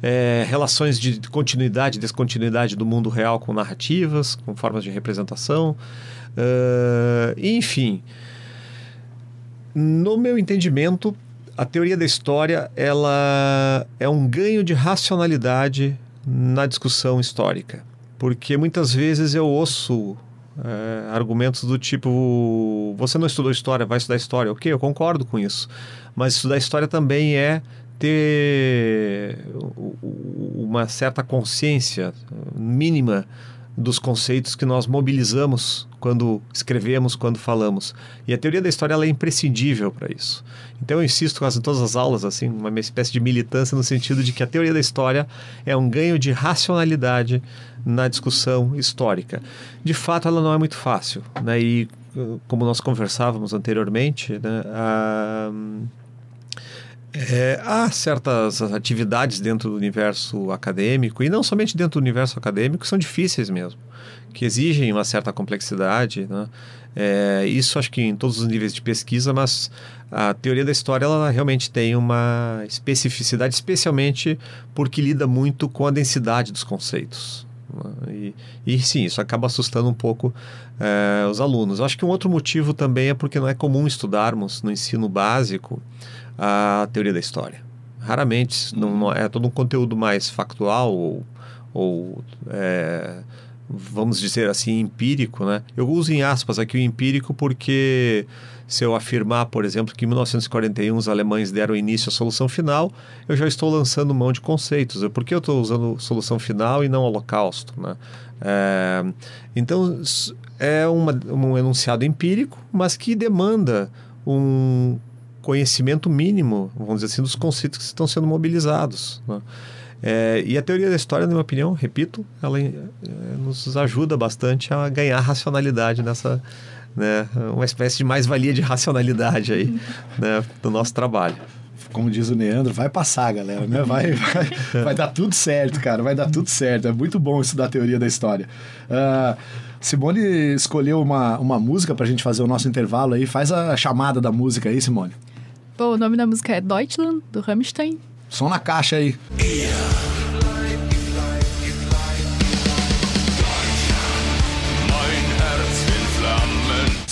é, relações de continuidade e descontinuidade do mundo real com narrativas, com formas de representação, uh, enfim. No meu entendimento, a teoria da história ela é um ganho de racionalidade na discussão histórica, porque muitas vezes eu ouço é, argumentos do tipo: você não estudou história, vai estudar história. Ok, eu concordo com isso, mas estudar história também é ter uma certa consciência mínima dos conceitos que nós mobilizamos quando escrevemos, quando falamos. E a teoria da história é imprescindível para isso. Então eu insisto quase em todas as aulas, assim, uma espécie de militância no sentido de que a teoria da história é um ganho de racionalidade na discussão histórica. De fato, ela não é muito fácil, né? E como nós conversávamos anteriormente, né? É, há certas atividades dentro do universo acadêmico, e não somente dentro do universo acadêmico, que são difíceis mesmo, que exigem uma certa complexidade. Né? É, isso acho que em todos os níveis de pesquisa, mas a teoria da história ela realmente tem uma especificidade, especialmente porque lida muito com a densidade dos conceitos. E, e, sim, isso acaba assustando um pouco é, os alunos. Acho que um outro motivo também é porque não é comum estudarmos no ensino básico a teoria da história. Raramente, não, não é todo um conteúdo mais factual ou, ou é, vamos dizer assim, empírico, né? Eu uso em aspas aqui o empírico porque se eu afirmar, por exemplo, que em 1941 os alemães deram início à solução final, eu já estou lançando mão de conceitos. Por que eu estou usando solução final e não holocausto, né? É, então, é uma, um enunciado empírico, mas que demanda um conhecimento mínimo, vamos dizer assim, dos conceitos que estão sendo mobilizados. Né? É, e a teoria da história, na minha opinião, repito, ela é, nos ajuda bastante a ganhar racionalidade nessa, né, uma espécie de mais-valia de racionalidade aí, né, do nosso trabalho. Como diz o Neandro, vai passar, galera, né? Vai, vai, vai dar tudo certo, cara, vai dar tudo certo. É muito bom isso da teoria da história. Uh, Simone escolheu uma, uma música pra gente fazer o nosso intervalo aí. Faz a chamada da música aí, Simone. Bom, o nome da música é Deutschland, do Rammstein. Som na caixa aí.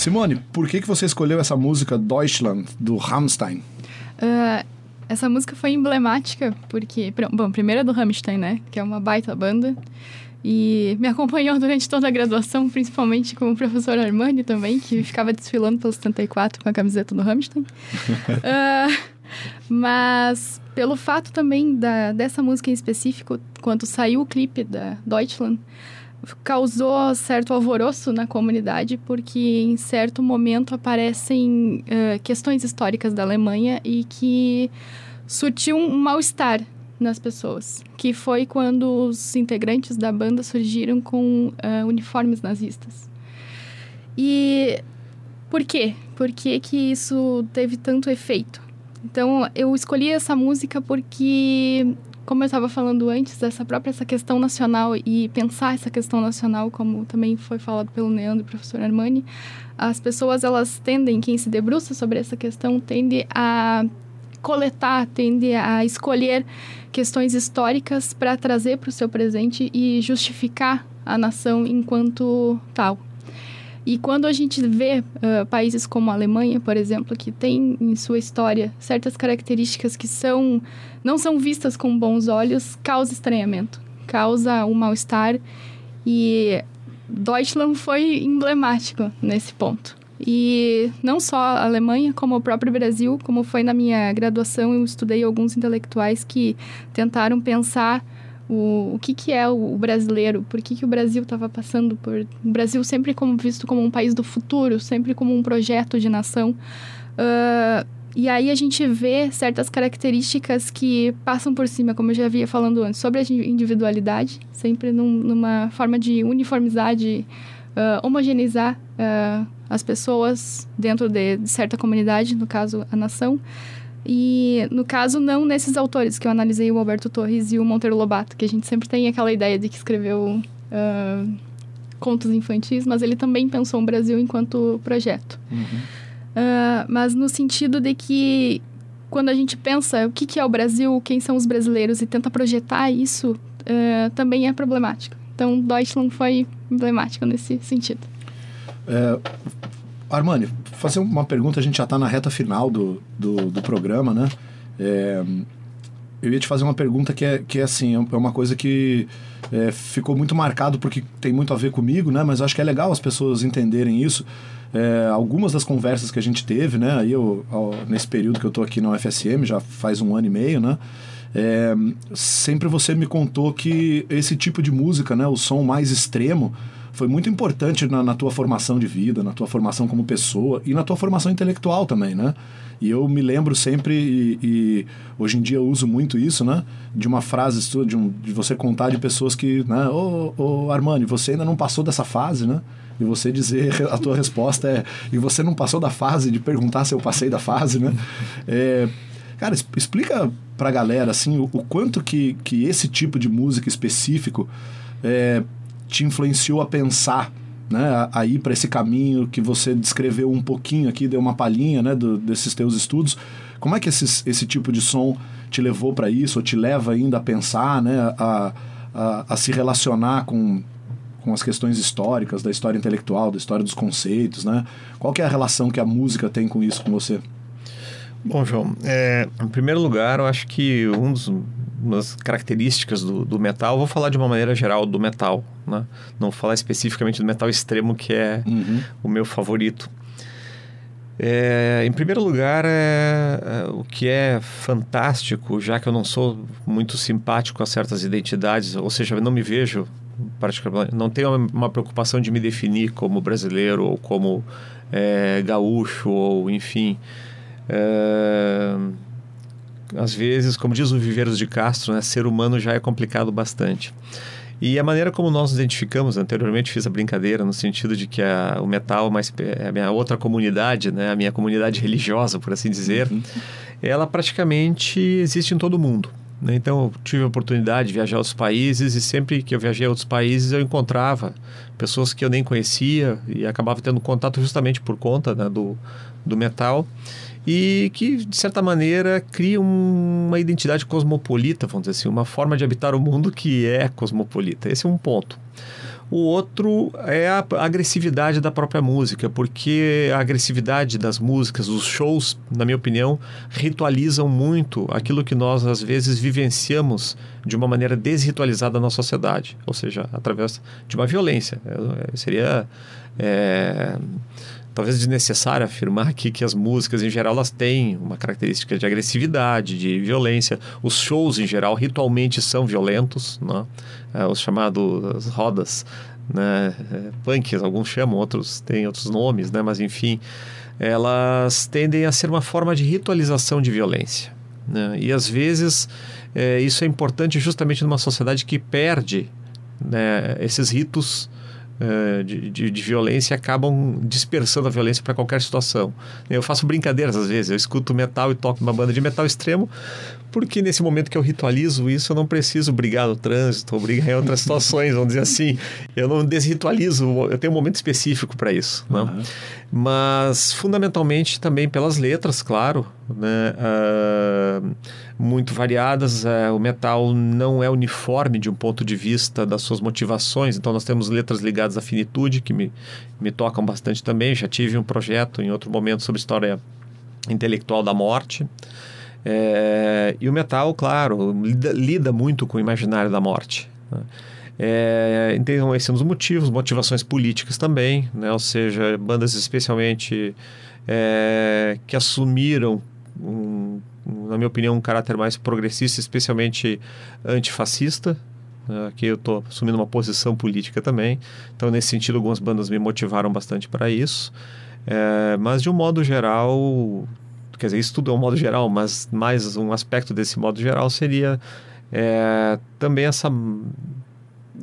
Simone, por que, que você escolheu essa música Deutschland, do Rammstein? Uh, essa música foi emblemática porque, bom, primeiro é do Rammstein, né? Que é uma baita banda e me acompanhou durante toda a graduação, principalmente com o professor Armani também, que ficava desfilando pelo 74 com a camiseta do Rammstein. uh, [laughs] mas pelo fato também da, dessa música em específico, quando saiu o clipe da Deutschland, causou certo alvoroço na comunidade, porque em certo momento aparecem uh, questões históricas da Alemanha e que surtiu um mal-estar nas pessoas, que foi quando os integrantes da banda surgiram com uh, uniformes nazistas. E por quê? Por que, que isso teve tanto efeito? Então, eu escolhi essa música porque, como eu estava falando antes, essa própria essa questão nacional e pensar essa questão nacional, como também foi falado pelo Neandro e professor Armani, as pessoas elas tendem, quem se debruça sobre essa questão, tende a coletar, tende a escolher questões históricas para trazer para o seu presente e justificar a nação enquanto tal. E quando a gente vê uh, países como a Alemanha, por exemplo, que tem em sua história certas características que são não são vistas com bons olhos, causa estranhamento, causa um mal-estar e Deutschland foi emblemático nesse ponto. E não só a Alemanha, como o próprio Brasil, como foi na minha graduação, eu estudei alguns intelectuais que tentaram pensar o, o que, que é o, o brasileiro, por que, que o Brasil estava passando por... O Brasil sempre como visto como um país do futuro, sempre como um projeto de nação. Uh, e aí a gente vê certas características que passam por cima, como eu já havia falando antes, sobre a individualidade, sempre num, numa forma de uniformizar, de uh, homogeneizar uh, as pessoas dentro de, de, certa comunidade, no caso, a nação. E, no caso, não nesses autores que eu analisei, o Alberto Torres e o Monteiro Lobato, que a gente sempre tem aquela ideia de que escreveu uh, contos infantis, mas ele também pensou o Brasil enquanto projeto. Uhum. mas no sentido de que, quando a gente pensa o que, que é o Brasil, quem são os brasileiros, e tenta projetar isso, também é problemático. Então, Deutschland foi emblemático nesse sentido. É, Armani, fazer uma pergunta, a gente já está na reta final do, do, do programa, né? É, eu ia te fazer uma pergunta que é, que é assim, é uma coisa que é, ficou muito marcado porque tem muito a ver comigo, né? Mas acho que é legal as pessoas entenderem isso. É, algumas das conversas que a gente teve, né? Aí eu, ao, nesse período que eu tô aqui na UFSM, já faz um ano e meio, né? É, sempre você me contou que esse tipo de música, né? O som mais extremo, foi muito importante na, na, tua formação de vida, na tua formação como pessoa e na tua formação intelectual também, né? E eu me lembro sempre, e, e hoje em dia eu uso muito isso, né? De uma frase de, um, de você contar de pessoas que, né? Ô, oh, oh, Armani, você ainda não passou dessa fase, né? E você dizer, a tua resposta é, e você não passou da fase de perguntar se eu passei da fase, né? [laughs] É, cara, explica pra galera, assim, o, o, quanto que, que esse tipo de música específico é, te influenciou a pensar né, a, ir para esse caminho que você descreveu um pouquinho aqui, deu uma palhinha né, do, desses teus estudos. Como é que esses, esse tipo de som te levou para isso, ou te leva ainda a pensar, né, a, a, a, se relacionar com, com as questões históricas, da história intelectual, da história dos conceitos? Né? Qual é a relação que a música tem com isso, com você? Bom, João, é, em primeiro lugar, eu acho que um dos umas características do, do metal. vou falar de uma maneira geral do metal, né? Não vou falar especificamente do metal extremo, que é uhum. o meu favorito. É, em primeiro lugar, é, é, o que é fantástico, já que eu não sou muito simpático a certas identidades, ou seja, eu não me vejo particularmente, não tenho uma preocupação de me definir como brasileiro ou como é, gaúcho ou enfim. Às vezes, como diz o Viveiros de Castro, né, ser humano já é complicado bastante. E a maneira como nós nos identificamos, anteriormente fiz a brincadeira no sentido de que a, o metal mais, é a minha outra comunidade, né, a minha comunidade religiosa, por assim dizer, uhum. ela praticamente existe em todo o mundo. Né? Então, eu tive a oportunidade de viajar a outros países e sempre que eu viajei a outros países eu encontrava pessoas que eu nem conhecia e acabava tendo contato justamente por conta né, do, do metal e que, de certa maneira, cria uma identidade cosmopolita, vamos dizer assim, uma forma de habitar o mundo que é cosmopolita. Esse é um ponto. O outro é a agressividade da própria música, porque a agressividade das músicas, os shows, na minha opinião, ritualizam muito aquilo que nós às vezes vivenciamos de uma maneira desritualizada na sociedade, ou seja, através de uma violência. É, seria é, talvez desnecessário afirmar aqui que as músicas em geral elas têm uma característica de agressividade, de violência. Os shows em geral ritualmente são violentos, né? é, os chamados rodas, né? É, punks, alguns chamam, outros têm outros nomes, né? Mas enfim, elas tendem a ser uma forma de ritualização de violência. Né? E às vezes é, isso é importante justamente numa sociedade que perde né, esses ritos uh, de, de, de, violência acabam dispersando a violência para qualquer situação. Eu faço brincadeiras às vezes, eu escuto metal e toco uma banda de metal extremo, porque nesse momento que eu ritualizo isso, eu não preciso brigar no trânsito ou brigar em outras situações, vamos dizer assim. Eu não desritualizo, eu tenho um momento específico para isso. Uhum. Né? Mas, fundamentalmente, também pelas letras, claro, né? Uh, muito variadas. Uh, o metal não é uniforme de um ponto de vista das suas motivações, então nós temos letras ligadas à finitude, que me, me tocam bastante também. Já tive um projeto em outro momento sobre história intelectual da morte. É, e o metal, claro, lida, lida, muito com o imaginário da morte. Né? É, então, esses são os motivos, motivações políticas também, né? ou seja, bandas especialmente é, que assumiram, um, na minha opinião, um caráter mais progressista, especialmente antifascista. Né? Aqui eu estou assumindo uma posição política também, então, nesse sentido, algumas bandas me motivaram bastante para isso. É, mas, de um modo geral, quer dizer, isso tudo é um modo geral, mas mais um aspecto desse modo geral seria é, também essa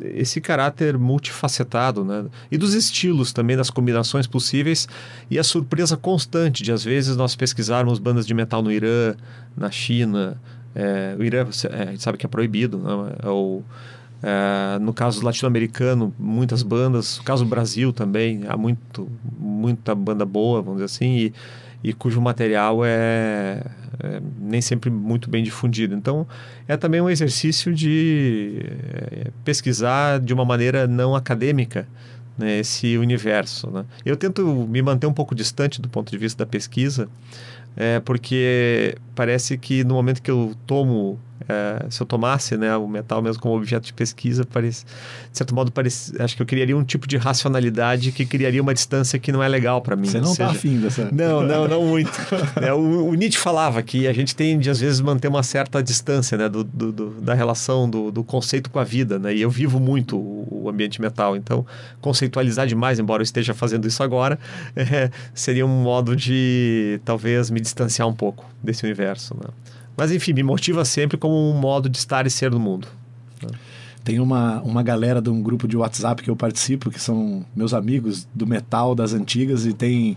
esse caráter multifacetado, né? E dos estilos também, das combinações possíveis e a surpresa constante de às vezes nós pesquisarmos bandas de metal no Irã, na China, é, o Irã é, a gente sabe que é proibido, né? Ou, é, no caso latino-americano, muitas bandas, no caso do Brasil também, há muito, muita banda boa, vamos dizer assim, e e cujo material é, é, nem sempre muito bem difundido. Então, é também um exercício de é, pesquisar de uma maneira não acadêmica né, esse universo. Né? Eu tento me manter um pouco distante do ponto de vista da pesquisa, é, porque parece que no momento que eu tomo é, se eu tomasse né, o metal mesmo como objeto de pesquisa, parece, de certo modo, parece, acho que eu criaria um tipo de racionalidade que criaria uma distância que não é legal para mim. Você não está afim dessa... Não, não, não [laughs] muito. é, o, o, Nietzsche falava que a gente tem de, às vezes, manter uma certa distância né, do, do, do da relação, do, do, conceito com a vida. Né? E eu vivo muito o, o, ambiente metal, então conceitualizar demais, embora eu esteja fazendo isso agora, [laughs] é, seria um modo de, talvez, me distanciar um pouco desse universo. Né? Mas enfim, me motiva sempre como um modo de estar e ser no mundo. Tem uma, uma galera de um grupo de WhatsApp que eu participo, que são meus amigos do metal das antigas, e tem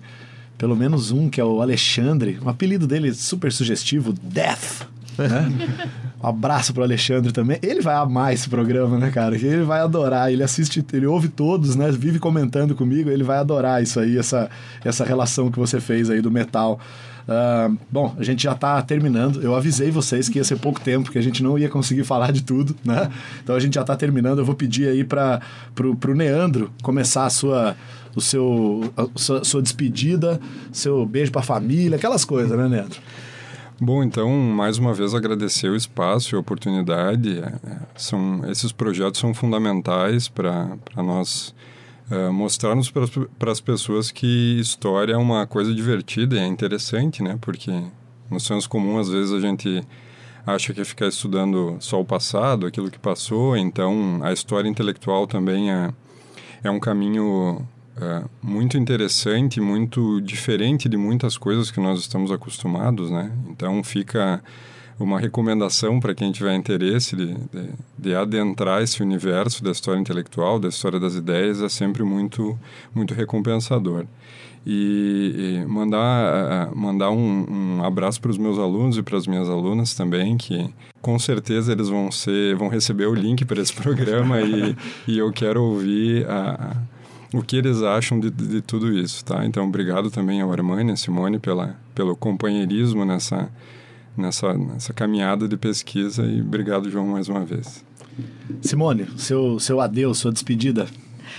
pelo menos um que é o Alexandre, o apelido dele é super sugestivo, Death. Né? [laughs] Um abraço pro Alexandre também. Ele vai amar esse programa, né, cara? Ele vai adorar. Ele assiste, ele ouve todos, né? Vive comentando comigo. Ele vai adorar isso aí, essa, essa relação que você fez aí do metal. Uh, bom, a gente já está terminando. Eu avisei vocês que ia ser pouco tempo, que a gente não ia conseguir falar de tudo, né? Então a gente já está terminando. Eu vou pedir aí para pro Neandro começar a sua o seu a sua, sua despedida, seu beijo para a família, aquelas coisas, né, Neandro? Bom, então, mais uma vez agradecer o espaço e a oportunidade. É, são, esses projetos são fundamentais para nós uh, mostrarmos para as pessoas que história é uma coisa divertida e é interessante, né? Porque no senso comum, às vezes, a gente acha que é ficar estudando só o passado, aquilo que passou, então a história intelectual também é, é um caminho é, muito interessante, muito diferente de muitas coisas que nós estamos acostumados, né? Então fica uma recomendação para quem tiver interesse de, de, de, adentrar esse universo da história intelectual, da história das ideias, é sempre muito, muito recompensador. E, e mandar, mandar um, um abraço para os meus alunos e para as minhas alunas também, que com certeza eles vão ser vão receber o link para esse [laughs] programa e, e eu quero ouvir a, o que eles acham de, de, tudo isso, tá? Então, obrigado também ao Armani, a Simone, pela, pelo companheirismo nessa, nessa, nessa caminhada de pesquisa e obrigado, João, mais uma vez. Simone, seu, seu adeus, sua despedida.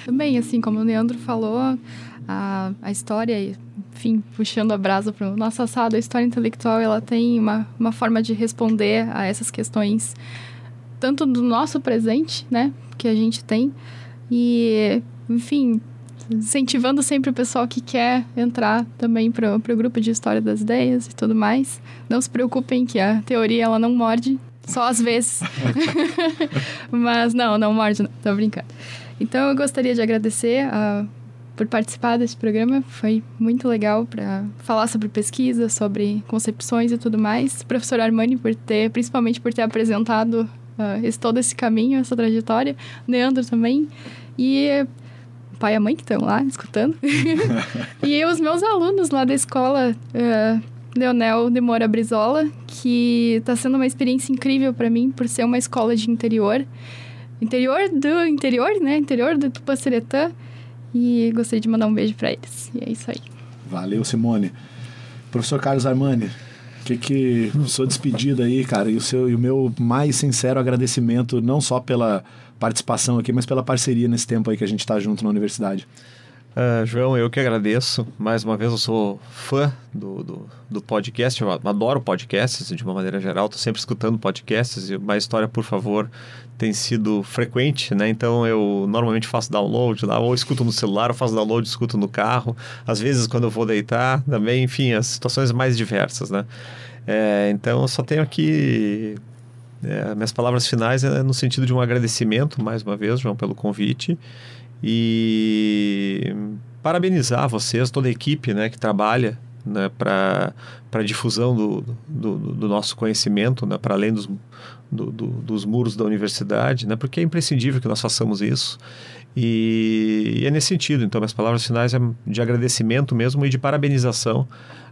Também, assim como o Leandro falou, a, a história, enfim, puxando a brasa para o nosso assado, a história intelectual, ela tem uma, uma forma de responder a essas questões, tanto do nosso presente, né, que a gente tem, e, enfim, incentivando sempre o pessoal que quer entrar também para o grupo de História das Ideias e tudo mais. Não se preocupem que a teoria ela não morde, só às vezes. [laughs] Mas não, não morde, não, tô brincando. Então eu gostaria de agradecer uh, por participar desse programa. Foi muito legal para falar sobre pesquisa, sobre concepções e tudo mais. Professor Armani por ter, principalmente por ter apresentado uh, esse, todo esse caminho, essa trajetória. Leandro também. E pai e a mãe que estão lá escutando. [laughs] e os meus alunos lá da escola uh, Leonel de Moura Brizola, que está sendo uma experiência incrível para mim por ser uma escola de interior. Interior do interior, né? Interior do Tupaciretã. E gostaria de mandar um beijo para eles. E é isso aí. Valeu, Simone. Professor Carlos Armani, que que sua despedida aí, cara, e o seu e o meu mais sincero agradecimento não só pela participação aqui, mas pela parceria nesse tempo aí que a gente está junto na universidade. Uh, João, eu que agradeço. Mais uma vez, eu sou fã do, do, do podcast, eu adoro podcasts de uma maneira geral, estou sempre escutando podcasts e uma história, por favor, tem sido frequente, né? Então eu normalmente faço download lá, ou escuto no celular, ou faço download, escuto no carro. Às vezes, quando eu vou deitar, também, enfim, as situações mais diversas, né? É, então, eu só tenho aqui é, minhas palavras finais é no sentido de um agradecimento, mais uma vez, João, pelo convite. E parabenizar vocês, toda a equipe né, que trabalha né, para a difusão do, do, do, nosso conhecimento, né, para além dos, do, dos muros da universidade, né, porque é imprescindível que nós façamos isso. E, e é nesse sentido, então, minhas palavras finais é de agradecimento mesmo e de parabenização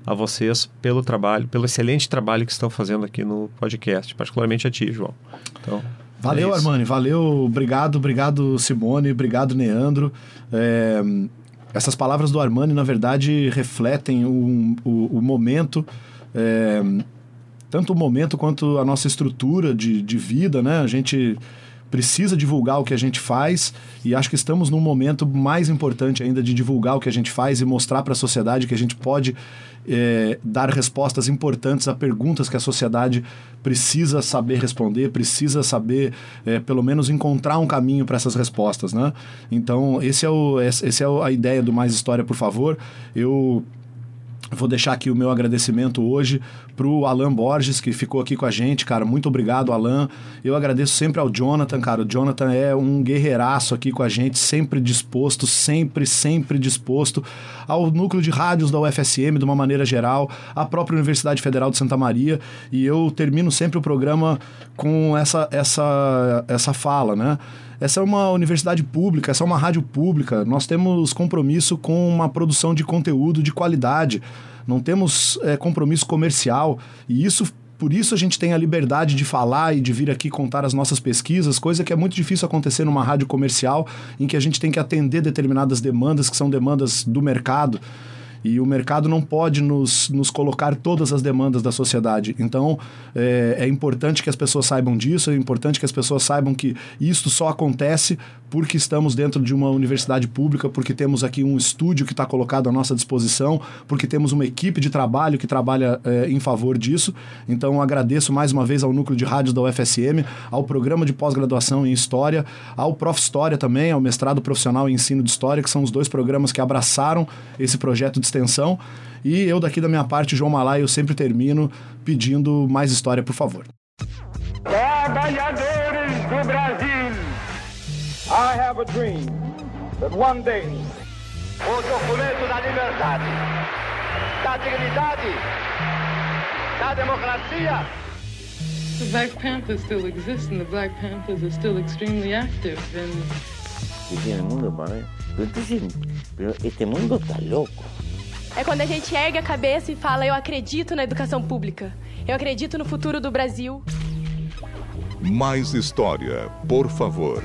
a vocês pelo trabalho, pelo excelente trabalho que estão fazendo aqui no podcast, particularmente a ti, João. Então, valeu, é Armani, valeu, obrigado, obrigado, Simone, obrigado, Neandro. É, essas palavras do Armani, na verdade, refletem o, o, o momento. É, tanto o momento quanto a nossa estrutura de, de vida, né? A gente precisa divulgar o que a gente faz e acho que estamos num momento mais importante ainda de divulgar o que a gente faz e mostrar para a sociedade que a gente pode é, dar respostas importantes a perguntas que a sociedade precisa saber responder, precisa saber, é, pelo menos, encontrar um caminho para essas respostas, né? Então, esse é, o, esse é a ideia do Mais História, por favor. Eu Vou deixar aqui o meu agradecimento hoje pro Alan Borges, que ficou aqui com a gente, cara. Muito obrigado, Alan. Eu agradeço sempre ao Jonathan, cara. O Jonathan é um guerreiraço aqui com a gente, sempre disposto, sempre, sempre disposto. Ao núcleo de rádios da UFSM, de uma maneira geral, à própria Universidade Federal de Santa Maria. E eu termino sempre o programa com essa, essa, essa fala, né? Essa é uma universidade pública, essa é uma rádio pública. Nós temos compromisso com uma produção de conteúdo de qualidade. Não temos é, compromisso comercial. E isso por isso a gente tem a liberdade de falar e de vir aqui contar as nossas pesquisas, coisa que é muito difícil acontecer numa rádio comercial, em que a gente tem que atender determinadas demandas que são demandas do mercado. E o mercado não pode nos, nos colocar todas as demandas da sociedade. Então, é, é importante que as pessoas saibam disso, é importante que as pessoas saibam que isso só acontece porque estamos dentro de uma universidade pública, porque temos aqui um estúdio que está colocado à nossa disposição, porque temos uma equipe de trabalho que trabalha é, em favor disso. Então, agradeço mais uma vez ao Núcleo de Rádios da UFSM, ao Programa de Pós-Graduação em História, ao Prof. História também, ao Mestrado Profissional em Ensino de História, que são os dois programas que abraçaram esse projeto de extensão. E eu, daqui da minha parte, João Malai, eu sempre termino pedindo mais história, por favor. Trabalhadores do Brasil, I have a dream that one day o documento da liberdade, da dignidade, da democracia. The Black Panthers still exist, and the Black Panthers are still extremely active. And que tiene el mundo pero este mundo está loco. É quando a gente ergue a cabeça e fala: Eu acredito na educação pública. Eu acredito no futuro do Brasil. Mais história, por favor.